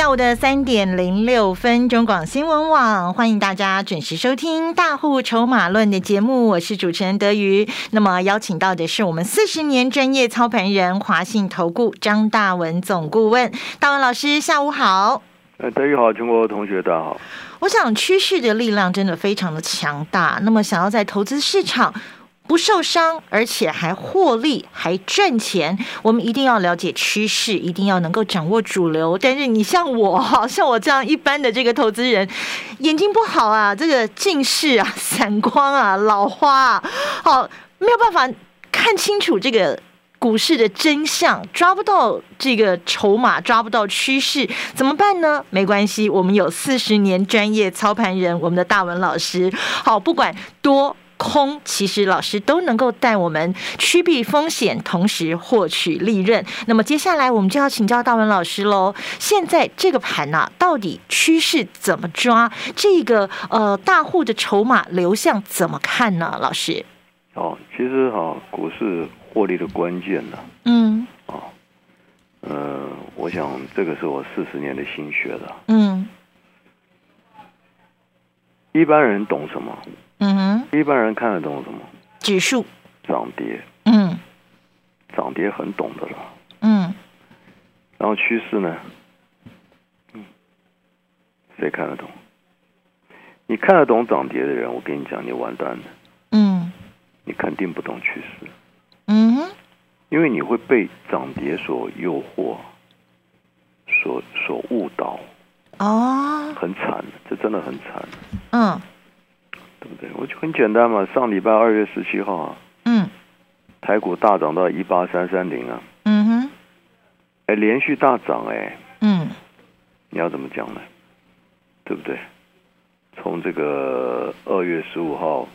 下午的三点零六分，中广新闻网欢迎大家准时收听《大户筹码论》的节目，我是主持人德瑜。那么邀请到的是我们四十年专业操盘人华信投顾张大文总顾问，大文老师，下午好。呃，德瑜好，全国同学大家好。我想趋势的力量真的非常的强大，那么想要在投资市场。不受伤，而且还获利，还赚钱。我们一定要了解趋势，一定要能够掌握主流。但是你像我哈，像我这样一般的这个投资人，眼睛不好啊，这个近视啊、散光啊、老花啊，好没有办法看清楚这个股市的真相，抓不到这个筹码，抓不到趋势，怎么办呢？没关系，我们有四十年专业操盘人，我们的大文老师。好，不管多。空其实老师都能够带我们趋避风险，同时获取利润。那么接下来我们就要请教大文老师喽。现在这个盘呢，到底趋势怎么抓？这个呃大户的筹码流向怎么看呢？老师？哦，其实哈，股市获利的关键呢，嗯，哦，呃，我想这个是我四十年的心血了。嗯，一般人懂什么？嗯哼，一般人看得懂什么？指数。涨跌，嗯。涨跌很懂的了。嗯。然后趋势呢？嗯，谁看得懂？你看得懂涨跌的人，我跟你讲，你完蛋了。嗯。你肯定不懂趋势，嗯哼，因为你会被涨跌所诱惑，所所误导，哦，很惨，这真的很惨，嗯对？我就很简单嘛，上礼拜二月十七号啊，嗯台股大涨到一八三三零啊，嗯哼，哎，连续大涨哎，嗯你要怎么讲呢？对不对？从这个二月十五号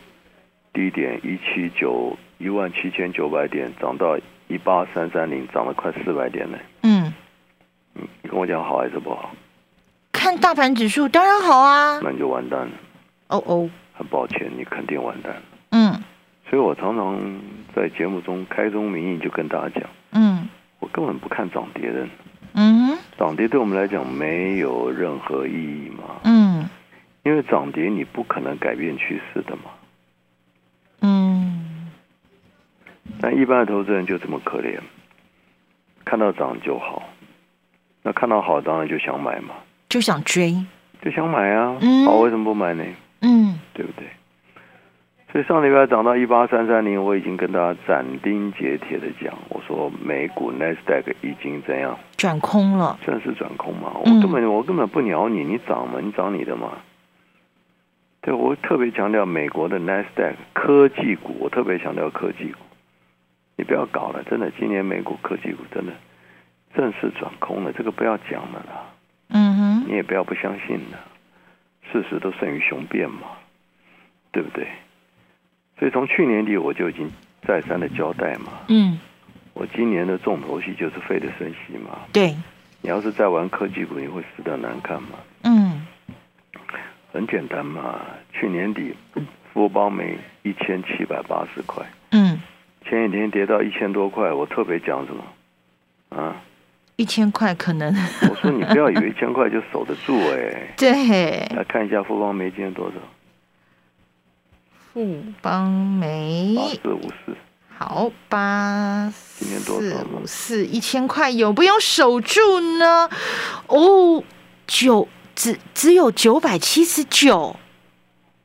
低点一七九一万七千九百点涨到一八三三零，涨了快四百点呢。嗯，你你跟我讲好还是不好？看大盘指数当然好啊。那你就完蛋了。哦哦，很抱歉，你肯定完蛋了。嗯所以我常常在节目中开宗明义就跟大家讲，嗯我根本不看涨跌的，嗯涨跌对我们来讲没有任何意义嘛。嗯因为涨跌你不可能改变趋势的嘛。嗯但一般的投资人就这么可怜，看到涨就好，那看到好当然就想买嘛，就想追。就想买啊。嗯好，为什么不买呢？嗯对不对？所以上礼拜涨到一八三三零，我已经跟大家斩钉截铁的讲，我说美股 n e s d a q 已经怎样转空了。正式转空嘛？我嗯根本、我根本不鸟你，你涨嘛，你涨你的嘛。对，我特别强调美国的 n e s d a q 科技股，我特别强调科技股，你不要搞了，真的，今年美股科技股真的正式转空了，这个不要讲了啦，嗯哼你也不要不相信了，事实都胜于雄辩嘛，对不对？所以从去年底我就已经再三的交代嘛，嗯，我今年的重头戏就是费的升息嘛，对，你要是再玩科技股，你会死的难看嘛。嗯很简单嘛，去年底富邦煤一千七百八十块，嗯，前几天跌到一千多块，我特别讲什么啊？一千块可能我说你不要以为一千块就守得住哎、对。来看一下富邦煤今天多少？富邦煤八四五四，好八今天多四少五四一千块有不用守住呢？哦，九只只有九百七十九。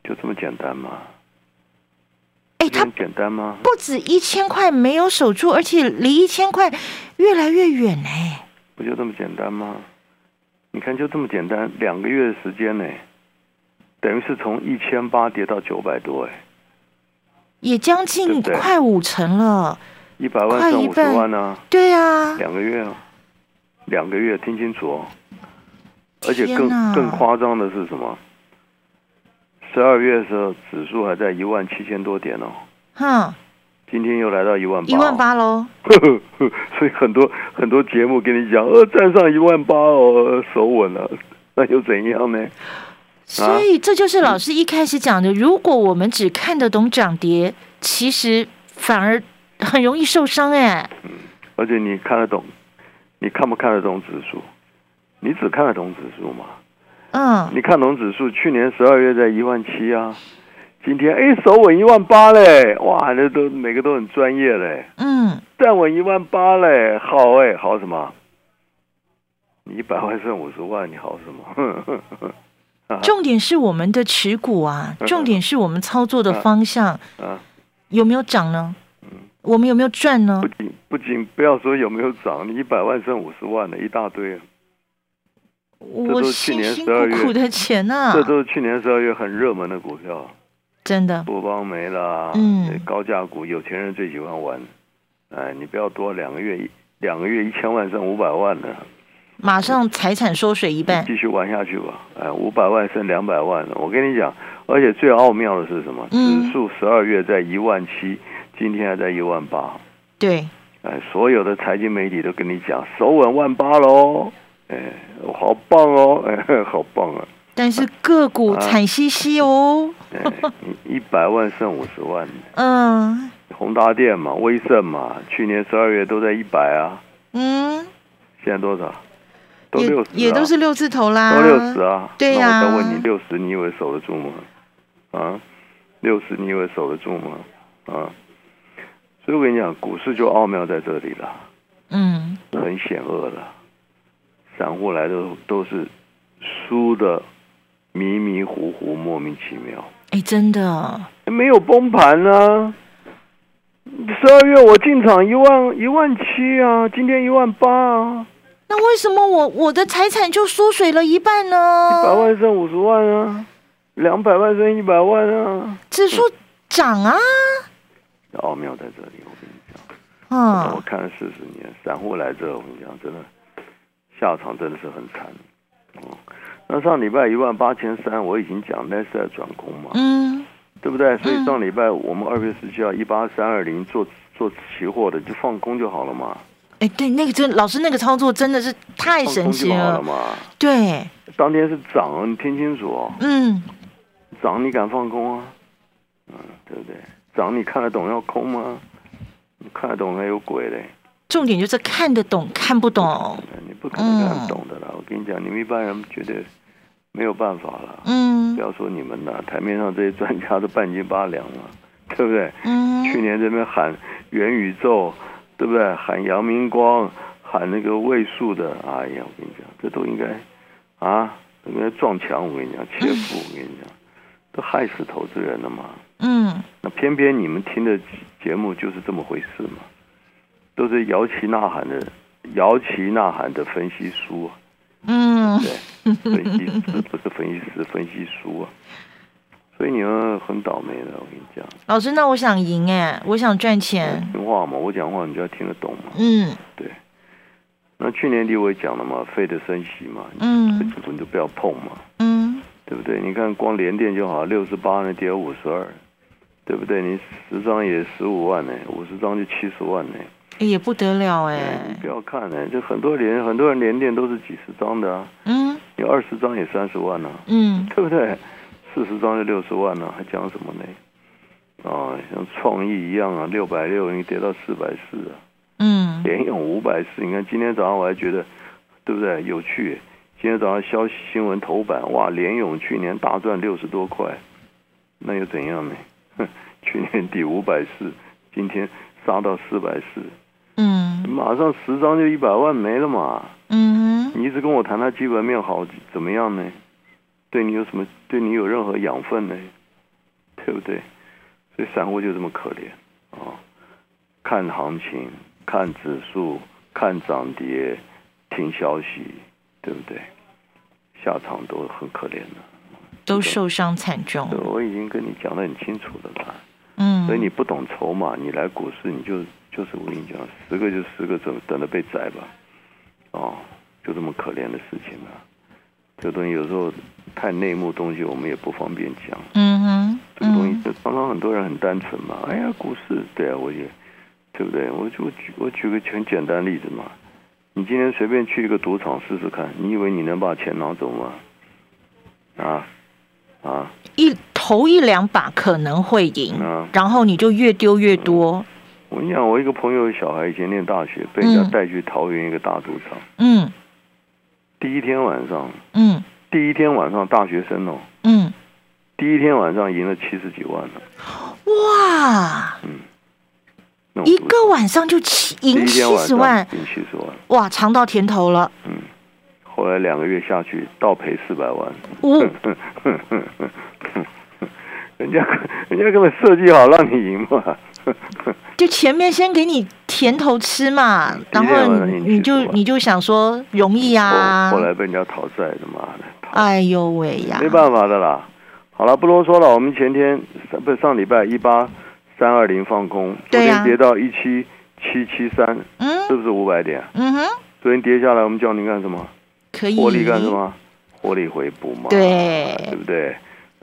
就这么简单吗？哎，它简单吗？不止一千块没有守住，而且离一千块越来越远哎。不就这么简单吗？你看，就这么简单，两个月的时间呢，等于是从一千八跌到九百多，哎，也将近快五成了。一百万剩五十万呢、对啊，两个月啊，两个月，听清楚哦。而且更更夸张的是什么？十二月的时候，指数还在一万七千多点哦，哼，今天又来到一万八，一万，八喽。所以很多很多节目跟你讲，呃，站上一万八哦，手稳了，那又怎样呢？所以这就是老师一开始讲的，如果我们只看得懂涨跌，其实反而很容易受伤哎。而且你看得懂，你看不看得懂指数？你只看得懂指数嘛？嗯，你看龙指数，去年十二月在一万七啊，今天哎手稳一万八嘞，哇，那都每个都很专业嘞，嗯，站稳一万八嘞，好哎，好什么？你一百万剩五十万，你好什么？重点是我们的持股啊，重点是我们操作的 方向啊，有没有涨呢？我们有没有赚呢不？仅不仅不要说有没有涨，你一百万剩五十万的一大堆，我都是去辛辛年12月苦苦的钱呐、这都是去年十二月很热门的股票，真的，富邦没了，嗯高价股，有钱人最喜欢玩。哎，你不要多两个月一两个月一千万剩五百万的，马上财产缩水一半。继续玩下去吧。哎，五百万剩两百万了，我跟你讲，而且最奥妙的是什么？嗯指数十二月在一万七，今天还在一万八。对，哎，所有的财经媒体都跟你讲，手稳万八喽。哎，好棒哦，哎，好棒啊！但是个股啊惨兮兮哦。一百万剩五十万，嗯宏达电嘛，威盛嘛，去年十二月都在一百啊，嗯，现在多少？都也六十、啊，也都是六字头啦。都六十啊。对呀那我再问你，六十你以为守得住吗？啊，六十你以为守得住吗？啊，所以我跟你讲，股市就奥妙在这里了，嗯，很险恶的。散户来的都是输的迷迷糊糊、莫名其妙。哎，真的，没有崩盘呢、十二月我进场一万一万七啊，今天一万八啊，那为什么我我的财产就缩水了一半呢一百？万剩五十万啊，两百万剩一百万啊，指数涨啊，奥妙在这里，我跟你讲，嗯我嗯，看了四十年，散户来这，我跟你讲，真的下场真的是很惨。哦，那上礼拜一万八千三，我已经讲那是在转空嘛，嗯，对不对？所以嗯上礼拜我们二月十七号一八三二零做做期货的就放空就好了嘛，哎，对，那个真老师那个操作真的是太神奇了，了嘛。对，当天是涨哦，你听清楚哦，嗯，涨你敢放空啊？嗯，对不对？涨你看得懂要空吗？你看得懂还有鬼嘞！重点就是看得懂看不懂，不可能看得懂的啦。我跟你讲，你们一般人绝对没有办法了。嗯不要说你们了，台面上这些专家都半斤八两了，对不对？嗯，去年这边喊元宇宙，对不对？喊阳明光，喊那个位数的，哎呀，我跟你讲，这都应该啊，应该撞墙。我跟你讲，切腹，我跟你讲，都害死投资人了嘛。嗯，那偏偏你们听的节目就是这么回事嘛，都是摇旗呐喊的，摇旗呐喊的分析书啊，嗯，对，分析师不是分析师，分析书啊。所以你们很倒霉的，我跟你讲，老师，那我想赢哎，我想赚钱，听话嘛，我讲话你就要听得懂嘛。嗯对那去年底我也讲了嘛，费的升息嘛，嗯这股你就不要碰嘛，嗯，对不对？你看光联电就好，六十八呢跌五十二，对不对？你十张也十五万呢，五十张就七十万呢。哎也不得了哎，不要看呢，就很多连很多人连电都是几十张的啊，嗯有二十张也三十万呢、嗯 对不对？四十张就六十万了、还讲什么呢？啊，像创意一样啊，六百六你跌到四百四啊，嗯联咏五百四，你看今天早上我还觉得，对不对？有趣。今天早上消息新闻头版，哇，联咏去年大赚六十多块，那又怎样呢？哼，去年底五百四，今天杀到四百四，嗯马上十张就一百万没了嘛。嗯你一直跟我谈他基本面好怎么样呢？对你有什么？对你有任何养分呢？对不对？所以散户就这么可怜啊、看行情，看指数，看涨跌，听消息，对不对？下场都很可怜的。都受伤惨重，，我已经跟你讲得很清楚了啦。嗯，所以你不懂筹码，你来股市你就就是我跟你讲，十个就十个等等着被宰吧，哦，就这么可怜的事情啊。这个东西有时候太内幕东西，我们也不方便讲。嗯哼，这个东西就常常很多人很单纯嘛。哎呀，股市，对啊，我也，对不对？我就举我举个很简单例子嘛。你今天随便去一个赌场试试看，你以为你能把钱拿走吗？啊啊！一头一两把可能会赢，然后你就越丢越多。我跟你讲，我一个朋友小孩以前念大学，被人家带去桃园一个大赌场。嗯。第一天晚上。嗯。第一天晚上，大学生哦。嗯。第一天晚上赢了七十几万了。哇。嗯。一个晚上就七赢七十万，赢七十万，哇，尝到甜头了。嗯，后来两个月下去，倒赔四百万。人家人家根本设计好让你赢嘛。就前面先给你甜头吃嘛，然后你就你就想说容易啊。后来被人家讨债的嘛。哎呦喂呀！没办法的啦。好了，不啰嗦了。我们前天不上礼拜一八。三二零放空，昨天跌到一七七七三，嗯，是不是五百点？嗯哼，昨天跌下来，我们叫你干什么？可以获利干什么？获利回补嘛，对，对不对？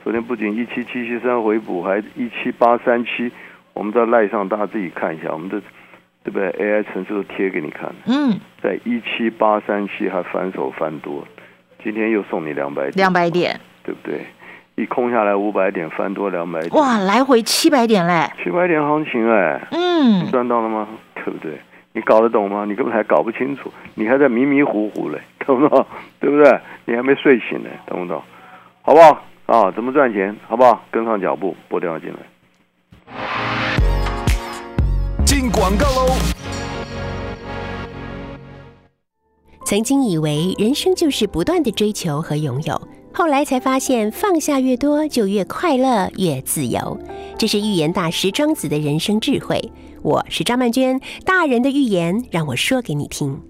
昨天不仅一七七七三回补，还一七八三七，我们在赖上大家自己看一下，我们的对不对？AI 城市都贴给你看，嗯，在一七八三七还反手翻多，今天又送你两百点，两百点，对不对？一空下来五百点，翻多两百点，哇，来回七百点嘞！七百点行情哎，嗯，你赚到了吗？对不对？你搞得懂吗？你根本还搞不清楚，你还在迷迷糊糊嘞，懂不懂？对不对？你还没睡醒呢，懂不懂？好不好？啊，怎么赚钱？好不好？跟上脚步，拨电话进来。进广告喽！曾经以为人生就是不断的追求和拥有。后来才发现，放下越多，就越快乐、越自由。这是预言大师庄子的人生智慧。我是张曼娟，大人的预言让我说给你听。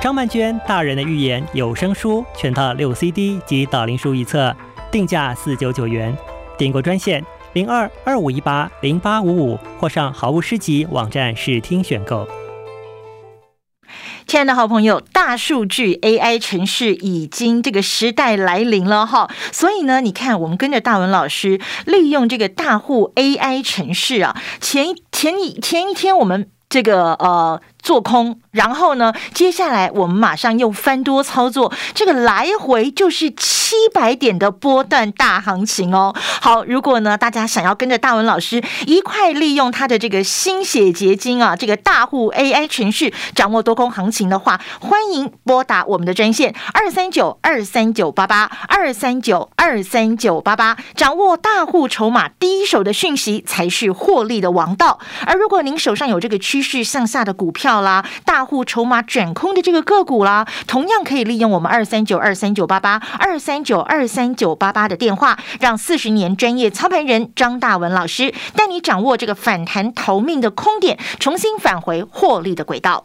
张曼娟大人的预言有声书全套六 CD 及导灵书一册，定价四九九元。订购专线零二二五一八零八五五，或上好物诗集网站试听选购。亲爱的好朋友，大数据 AI 城市已经这个时代来临了哈，所以呢，你看我们跟着大文老师，利用这个大户 AI 城市啊，前前一前一天我们这个呃。做空，然后呢？接下来我们马上又翻多操作，这个来回就是七百点的波段大行情哦。好，如果呢大家想要跟着大文老师一块利用他的这个心血结晶啊，这个大户 AI 程序掌握多空行情的话，欢迎拨打我们的专线二三九二三九八八二三九二三九八八，掌握大户筹码第一手的讯息才是获利的王道。而如果您手上有这个趋势向下的股票，到啦，大户筹码转空的这个个股啦，同样可以利用我们二三九二三九八八二三九二三九八八的电话，让四十年专业操盘人张大文老师带你掌握这个反弹逃命的空点，重新返回获利的轨道。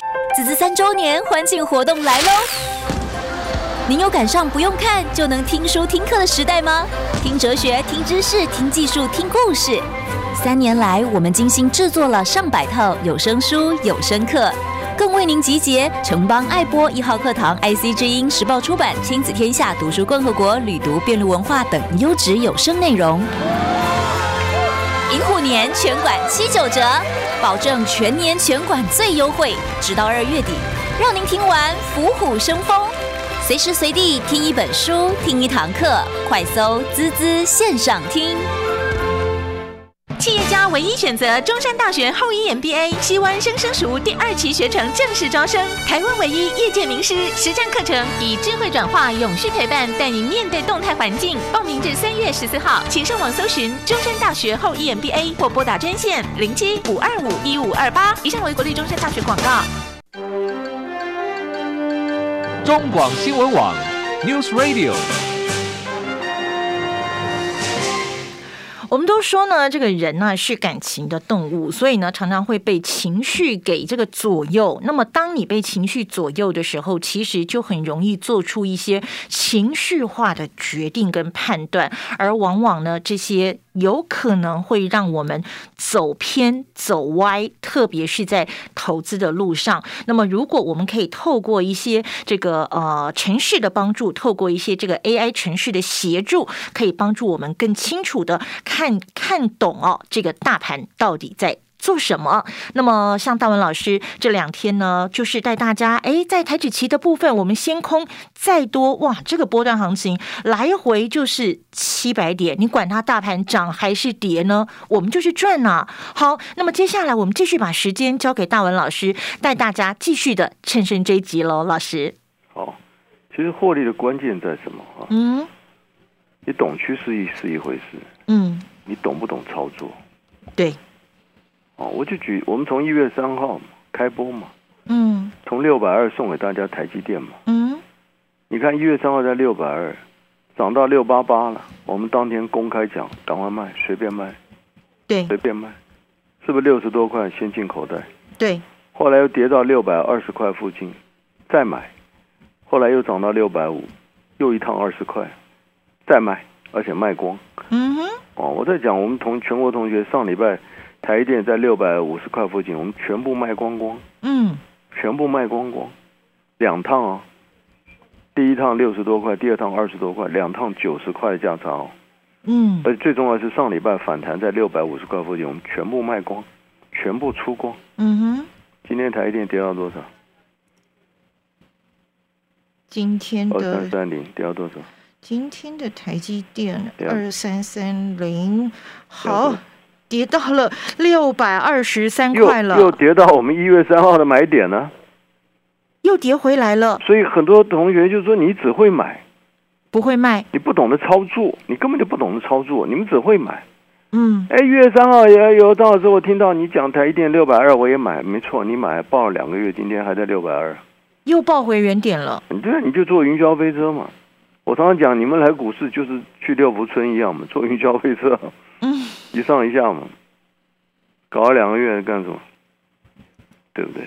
子子三周年欢庆活动来喽！您有赶上不用看就能听书听课的时代吗？听哲学、听知识、听技术、听故事。三年来，我们精心制作了上百套有声书、有声课，更为您集结城邦爱播一号课堂、IC 之音、时报出版、亲子天下、读书共和国、旅读辩论文化等优质有声内容。银虎年全馆七九折。保证全年全馆最优惠，直到二月底，让您听完虎虎生风，随时随地听一本书，听一堂课，快搜滋滋线上听。唯一选择中山大学后一 MBA，西湾生生熟第二期学程正式招生，台湾唯一业界名师实战课程，以智慧转化、永续陪伴，带您面对动态环境。报名至三月十四号，请上网搜寻中山大学后一 MBA 或拨打专线零七五二五一五二八。以上为国立中山大学广告。中广新闻网，News Radio。我们都说呢，这个人呢是感情的动物，所以呢常常会被情绪给这个左右。那么当你被情绪左右的时候，其实就很容易做出一些情绪化的决定跟判断，而往往呢这些。有可能会让我们走偏、走歪，特别是在投资的路上。那么，如果我们可以透过一些这个呃城市的帮助，透过一些这个 AI 城市的协助，可以帮助我们更清楚的看看懂哦，这个大盘到底在。做什么？那么像大文老师这两天呢，就是带大家哎，在台指期的部分，我们先空再多哇，这个波段行情来回就是七百点，你管它大盘涨还是跌呢？我们就是赚呐。好，那么接下来我们继续把时间交给大文老师，带大家继续的趁胜追击喽，老师。好，其实获利的关键在什么啊？嗯，你懂趋势一是一回事，嗯，你懂不懂操作？对。哦，我就举我们从一月三号开播嘛，嗯，从六百二送给大家台积电嘛，嗯，你看一月三号在六百二，涨到六八八了，我们当天公开讲，赶快卖，随便卖，对，随便卖，是不是六十多块先进口袋？对，后来又跌到六百二十块附近，再买，后来又涨到六百五，又一趟二十块，再卖，而且卖光，嗯哼，哦，我在讲我们同全国同学上礼拜。台电在六百五十块附近，我们全部卖光光。嗯，全部卖光光，两趟啊，第一趟六十多块，第二趟二十多块，两趟九十块的价差哦。嗯，而且最重要是上礼拜反弹在六百五十块附近，我们全部卖光，全部出光。嗯哼，今天台电跌到多少？今天的二三三零跌到多少？今天的台积电二三三零，好。跌到了六百二十三块了，又跌到我们一月三号的买点呢，又跌回来了。所以很多同学就说你只会买，不会卖，你不懂得操作，你根本就不懂得操作，你们只会买。嗯，哎，一月三号也有到时候我听到你讲台电六百二，我也买，没错，你买报了两个月，今天还在六百二，又报回原点了。对，你就坐云霄飞车嘛。我常常讲，你们来股市就是去六福村一样嘛，坐云霄飞车。嗯，一上一下嘛，搞了两个月干什么？对不对？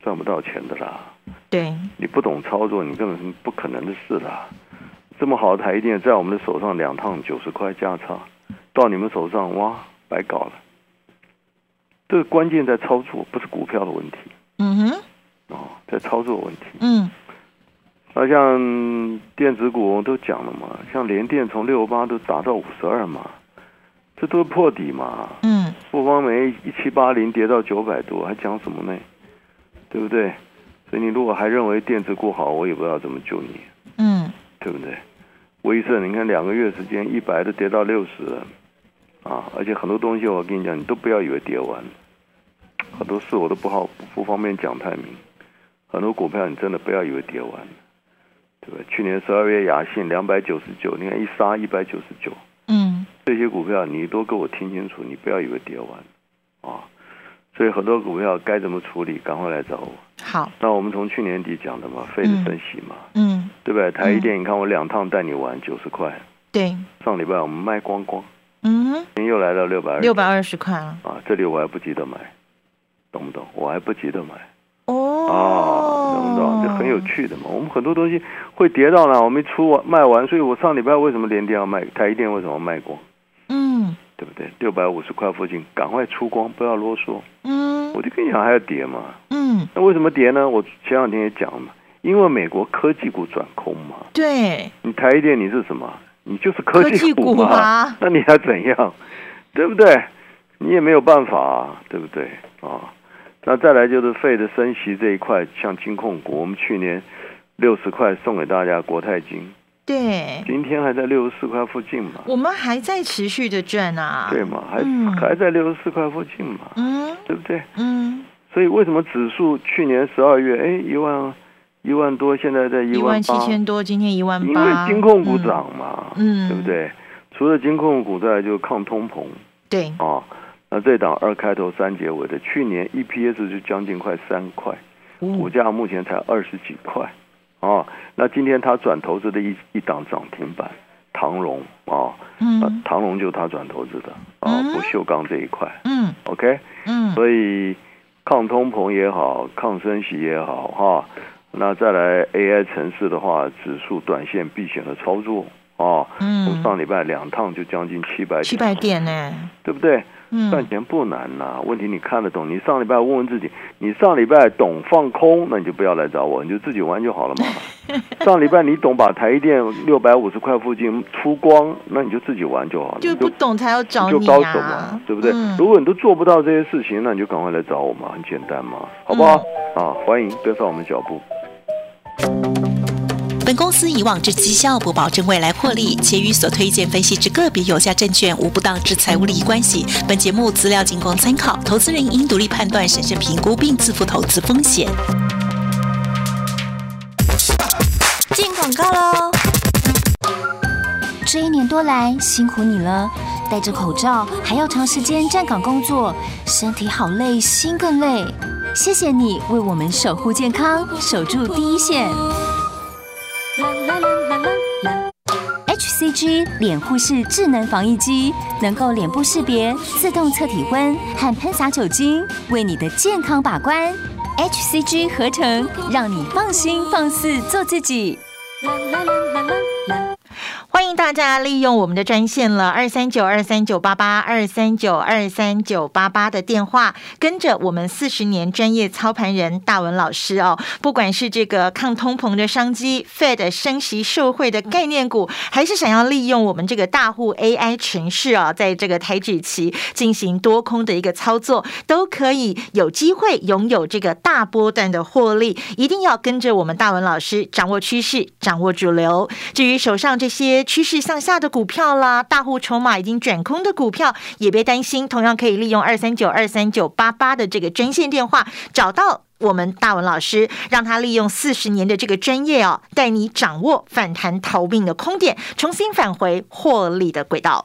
赚不到钱的啦。对。你不懂操作，你根本是不可能的事啦。这么好的台电在我们的手上两趟九十块价差，到你们手上哇，白搞了。这个关键在操作，不是股票的问题。嗯哼。哦，在操作问题。嗯。那像电子股都讲了嘛，像联电从六八都打到五十二嘛。这都是破底嘛？嗯，富邦煤一七八零跌到九百多，还讲什么呢？对不对？所以你如果还认为电子股好，我也不知道怎么救你。嗯，对不对？威盛，你看两个月时间，一百都跌到六十了啊！而且很多东西，我跟你讲，你都不要以为跌完，很多事我都不好不方便讲太明。很多股票你真的不要以为跌完了，对吧？去年十二月雅信两百九十九，你看一杀一百九十九。嗯，这些股票你都给我听清楚，你不要以为跌完啊。所以很多股票该怎么处理，赶快来找我。好，那我们从去年底讲的嘛，费的升息嘛，嗯，对不对？台一电，你看我两趟带你玩九十块，对，上礼拜我们卖光光，嗯，今天又来到六百二，六百二十块了啊。这里我还不急得买，懂不懂？我还不急得买。哦，啊，懂不懂？这很有趣的嘛。我们很多东西会跌到呢，我没出完卖完，所以我上礼拜为什么连跌要卖？台一电为什么卖光？嗯，对不对？六百五十块附近，赶快出光，不要啰嗦。嗯，我就跟你讲还要跌嘛。嗯，那为什么跌呢？我前两天也讲了嘛，因为美国科技股转空嘛。对，你台一电你是什么？你就是科技股嘛。那你还怎样？对不对？你也没有办法，对不对？啊。那再来就是费的升息这一块，像金控股，我们去年六十块送给大家国泰金，对，今天还在六十四块附近嘛，我们还在持续的赚啊，对嘛，还还在六十四块附近嘛，嗯，对不对？嗯，所以为什么指数去年十二月哎一万一万多，现在在一万七千多，今天一万八，因为金控股涨嘛，嗯，对不对？除了金控股，再来就抗通膨，对，啊。那这档二开头三结尾的，去年 EPS 就将近快三块，股价目前才二十几块，啊，那今天他转投资的一一档涨停板，唐荣啊，呃嗯唐荣就是他转投资的啊，嗯。不锈钢这一块嗯，OK，嗯。所以抗通膨也好，抗升息也好哈，那再来 AI 城市的话，指数短线避险的操作啊，从嗯，上礼拜两趟就将近七百七百点呢，对不对？嗯赚钱不难呐、问题你看得懂。你上礼拜问问自己，你上礼拜懂放空，那你就不要来找我，你就自己玩就好了嘛。上礼拜你懂把台积电六百五十块附近出光，那你就自己玩就好了。就不懂才要找你你就高手啊嘛，，对不对？嗯如果你都做不到这些事情，那你就赶快来找我嘛，很简单嘛，好不好？嗯啊，欢迎跟上我们脚步。本公司以往之绩效不保证未来获利，且与所推荐分析之个别有价证券无不当之财务利益关系。本节目资料仅供参考，投资人应独立判断、审慎评估并自负投资风险。进广告喽！这一年多来辛苦你了，戴着口罩还要长时间站岗工作，身体好累，心更累。谢谢你为我们守护健康，守住第一线。G 脸护式智能防疫机能够脸部识别、自动测体温和喷洒酒精，为你的健康把关。HCG 合成，让你放心放肆做自己。欢迎大家利用我们的专线了，二三九二三九八八二三九二三九八八的电话，跟着我们四十年专业操盘人大文老师哦，不管是这个抗通膨的商机、Fed 升息受惠的概念股，还是想要利用我们这个大户 AI 城市啊，在这个台指期进行多空的一个操作，都可以有机会拥有这个大波段的获利。一定要跟着我们大文老师掌握趋势，掌握主流。至于手上这些趋势向下的股票啦，大户筹码已经转空的股票，也别担心，同样可以利用二三九二三九八八的这个专线电话找到。我们大文老师让他利用四十年的这个专业哦，带你掌握反弹逃命的空点，重新返回获利的轨道。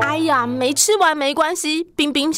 哎呀，没吃完没关系，冰冰